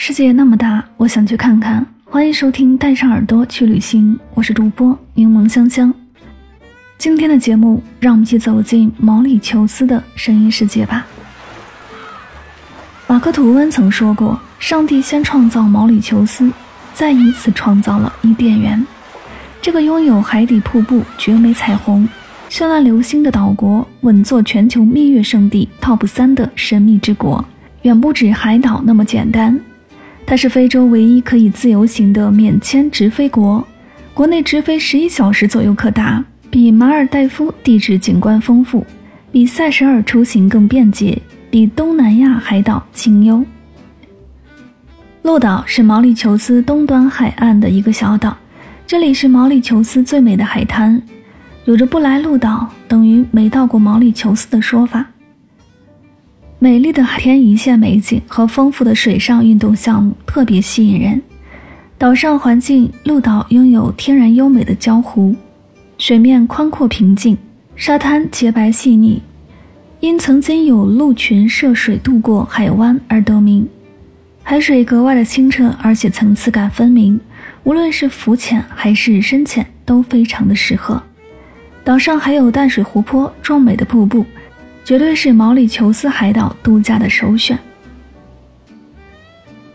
世界那么大，我想去看看。欢迎收听《带上耳朵去旅行》，我是主播柠檬香香。今天的节目，让我们一起走进毛里求斯的声音世界吧。马克吐温曾说过：“上帝先创造毛里求斯，再以此创造了伊甸园。”这个拥有海底瀑布、绝美彩虹、绚烂流星的岛国，稳坐全球蜜月圣地 TOP 三的神秘之国，远不止海岛那么简单。它是非洲唯一可以自由行的免签直飞国，国内直飞十一小时左右可达，比马尔代夫地质景观丰富，比塞舌尔出行更便捷，比东南亚海岛清幽。鹿岛是毛里求斯东端海岸的一个小岛，这里是毛里求斯最美的海滩，有着不来鹿岛等于没到过毛里求斯的说法。美丽的海天一线美景和丰富的水上运动项目特别吸引人。岛上环境，鹿岛拥有天然优美的礁湖，水面宽阔平静，沙滩洁白细腻，因曾经有鹿群涉水渡过海湾而得名。海水格外的清澈，而且层次感分明，无论是浮潜还是深潜都非常的适合。岛上还有淡水湖泊、壮美的瀑布。绝对是毛里求斯海岛度假的首选。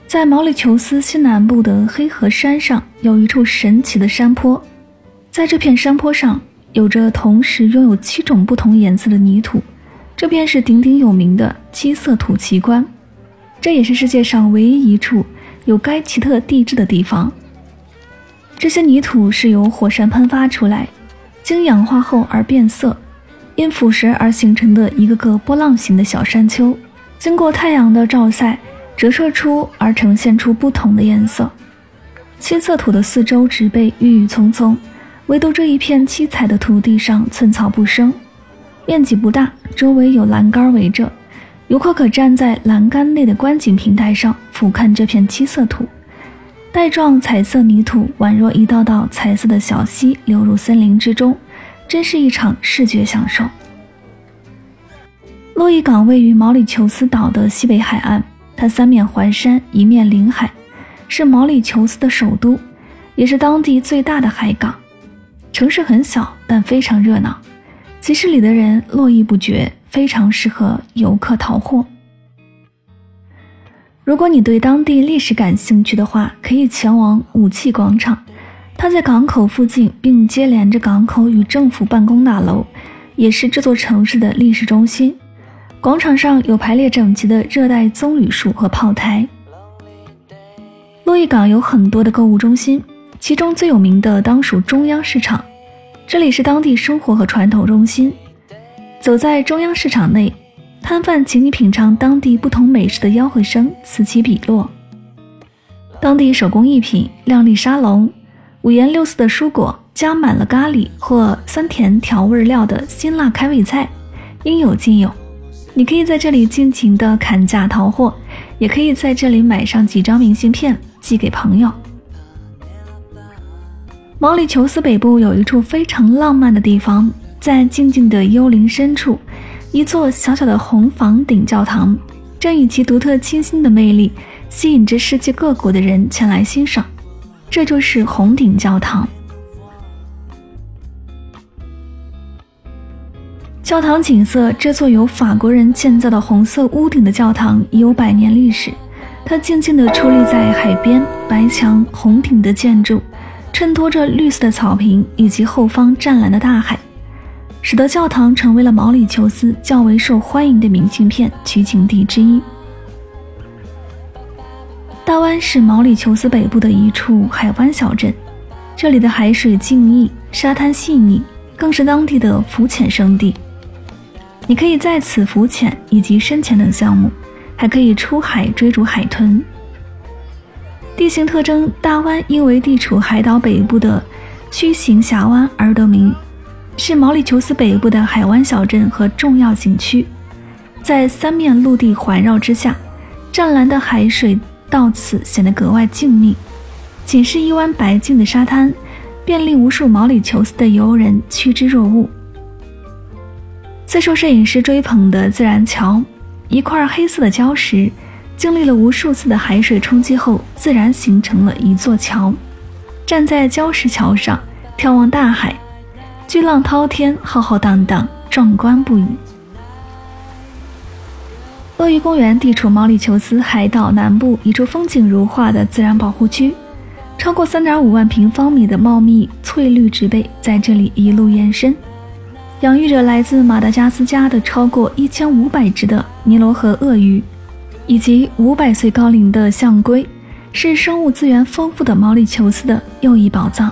在毛里求斯西南部的黑河山上，有一处神奇的山坡，在这片山坡上，有着同时拥有七种不同颜色的泥土，这便是鼎鼎有名的七色土奇观。这也是世界上唯一一处有该奇特地质的地方。这些泥土是由火山喷发出来，经氧化后而变色。因腐蚀而形成的一个个波浪形的小山丘，经过太阳的照晒，折射出而呈现出不同的颜色。七色土的四周植被郁郁葱葱，唯独这一片七彩的土地上寸草不生，面积不大，周围有栏杆围着，游客可站在栏杆内的观景平台上俯瞰这片七色土。带状彩色泥土宛若一道道彩色的小溪流入森林之中。真是一场视觉享受。洛伊港位于毛里求斯岛的西北海岸，它三面环山，一面临海，是毛里求斯的首都，也是当地最大的海港。城市很小，但非常热闹，集市里的人络绎不绝，非常适合游客淘货。如果你对当地历史感兴趣的话，可以前往武器广场。它在港口附近，并接连着港口与政府办公大楼，也是这座城市的历史中心。广场上有排列整齐的热带棕榈树和炮台。洛伊港有很多的购物中心，其中最有名的当属中央市场，这里是当地生活和传统中心。走在中央市场内，摊贩请你品尝当地不同美食的吆喝声此起彼落。当地手工艺品、亮丽沙龙。五颜六色的蔬果，加满了咖喱或酸甜调味料的辛辣开胃菜，应有尽有。你可以在这里尽情的砍价淘货，也可以在这里买上几张明信片寄给朋友。毛里求斯北部有一处非常浪漫的地方，在静静的幽林深处，一座小小的红房顶教堂，正以其独特清新的魅力，吸引着世界各国的人前来欣赏。这就是红顶教堂。教堂景色，这座由法国人建造的红色屋顶的教堂已有百年历史。它静静地矗立在海边，白墙红顶的建筑，衬托着绿色的草坪以及后方湛蓝的大海，使得教堂成为了毛里求斯较为受欢迎的明信片取景地之一。大湾是毛里求斯北部的一处海湾小镇，这里的海水静谧，沙滩细腻，更是当地的浮潜圣地。你可以在此浮潜以及深潜等项目，还可以出海追逐海豚。地形特征：大湾因为地处海岛北部的曲形峡湾而得名，是毛里求斯北部的海湾小镇和重要景区。在三面陆地环绕之下，湛蓝的海水到此显得格外静谧。仅是一湾白净的沙滩，便令无数毛里求斯的游人趋之若鹜。最受摄影师追捧的自然桥，一块黑色的礁石，经历了无数次的海水冲击后，自然形成了一座桥。站在礁石桥上，眺望大海，巨浪滔天，浩浩荡荡，壮观不已。鳄鱼公园地处毛里求斯海岛南部一处风景如画的自然保护区，超过3.5万平方米的茂密翠绿植被在这里一路延伸，养育着来自马达加斯加的超过1500只的尼罗河鳄鱼，以及500岁高龄的象龟，是生物资源丰富的毛里求斯的又一宝藏。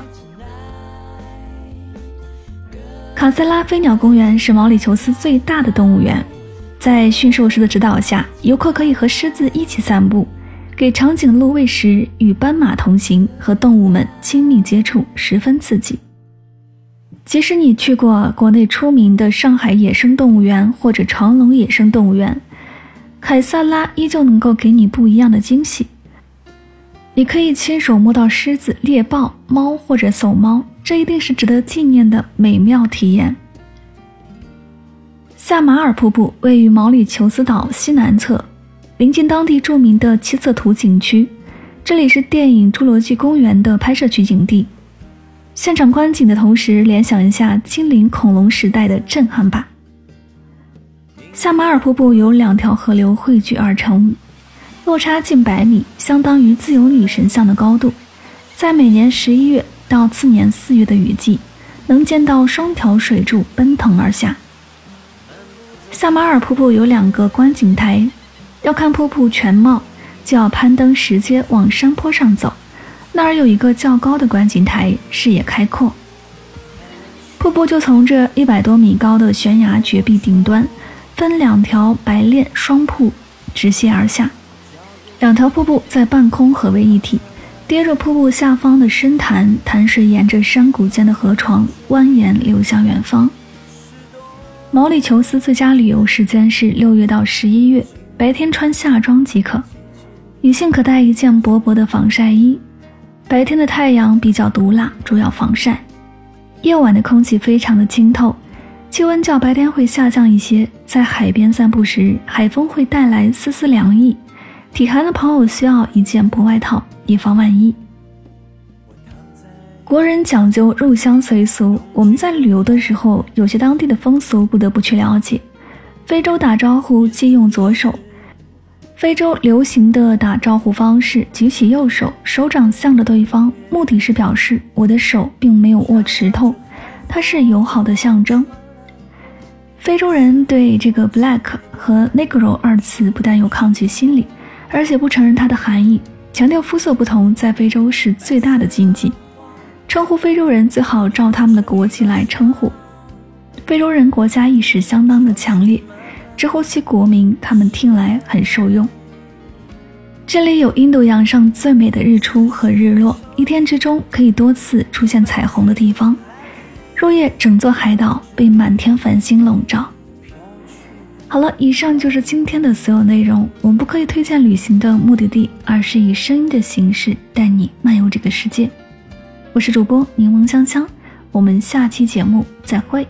卡塞拉飞鸟公园是毛里求斯最大的动物园。在驯兽师的指导下，游客可以和狮子一起散步，给长颈鹿喂食，与斑马同行，和动物们亲密接触，十分刺激。即使你去过国内出名的上海野生动物园或者长隆野生动物园，凯撒拉依旧能够给你不一样的惊喜。你可以亲手摸到狮子、猎豹、猫或者搜猫，这一定是值得纪念的美妙体验。萨马尔瀑布位于毛里求斯岛西南侧，临近当地著名的七色图景区。这里是电影《侏罗纪公园》的拍摄取景地。现场观景的同时，联想一下精灵恐龙时代的震撼吧。萨马尔瀑布由两条河流汇聚而成，落差近百米，相当于自由女神像的高度。在每年十一月到次年四月的雨季，能见到双条水柱奔腾而下。萨马尔瀑布有两个观景台，要看瀑布全貌，就要攀登石阶往山坡上走。那儿有一个较高的观景台，视野开阔。瀑布就从这一百多米高的悬崖绝壁顶端，分两条白练双瀑直泻而下，两条瀑布在半空合为一体，跌入瀑布下方的深潭，潭水沿着山谷间的河床蜿蜒流向远方。毛里求斯最佳旅游时间是六月到十一月，白天穿夏装即可，女性可带一件薄薄的防晒衣。白天的太阳比较毒辣，主要防晒。夜晚的空气非常的清透，气温较白天会下降一些。在海边散步时，海风会带来丝丝凉意，体寒的朋友需要一件薄外套，以防万一。国人讲究入乡随俗，我们在旅游的时候，有些当地的风俗不得不去了解。非洲打招呼忌用左手，非洲流行的打招呼方式，举起右手，手掌向着对方，目的是表示我的手并没有握石头，它是友好的象征。非洲人对这个 black 和 negro 二词不但有抗拒心理，而且不承认它的含义，强调肤色不同在非洲是最大的禁忌。称呼非洲人最好照他们的国籍来称呼。非洲人国家意识相当的强烈，直呼其国名，他们听来很受用。这里有印度洋上最美的日出和日落，一天之中可以多次出现彩虹的地方。入夜，整座海岛被满天繁星笼罩。好了，以上就是今天的所有内容。我们不可以推荐旅行的目的地，而是以声音的形式带你漫游这个世界。我是主播柠檬香香，我们下期节目再会。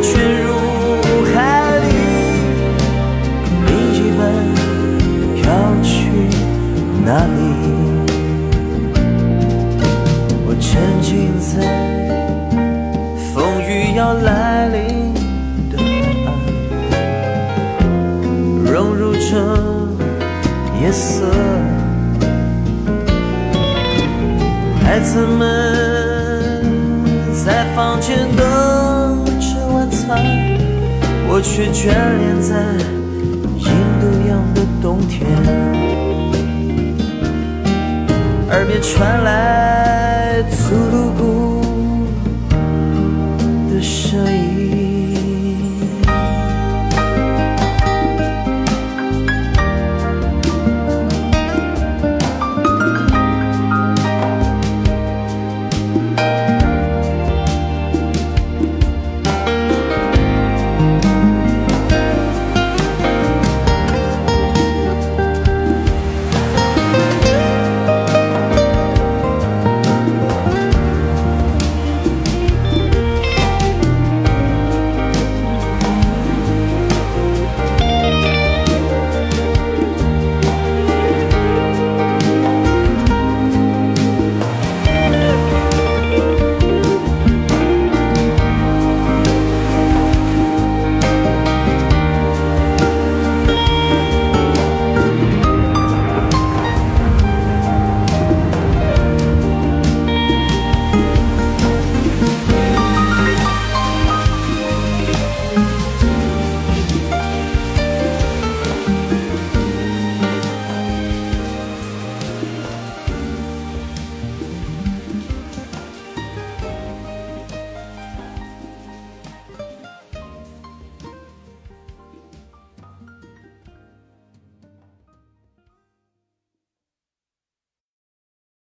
卷入海里，另一半飘去哪里？我沉浸在风雨要来临的海岸，融入这夜色。孩子们在房间等我却眷恋在印度洋的冬天，耳边传来苏鲁古的声音。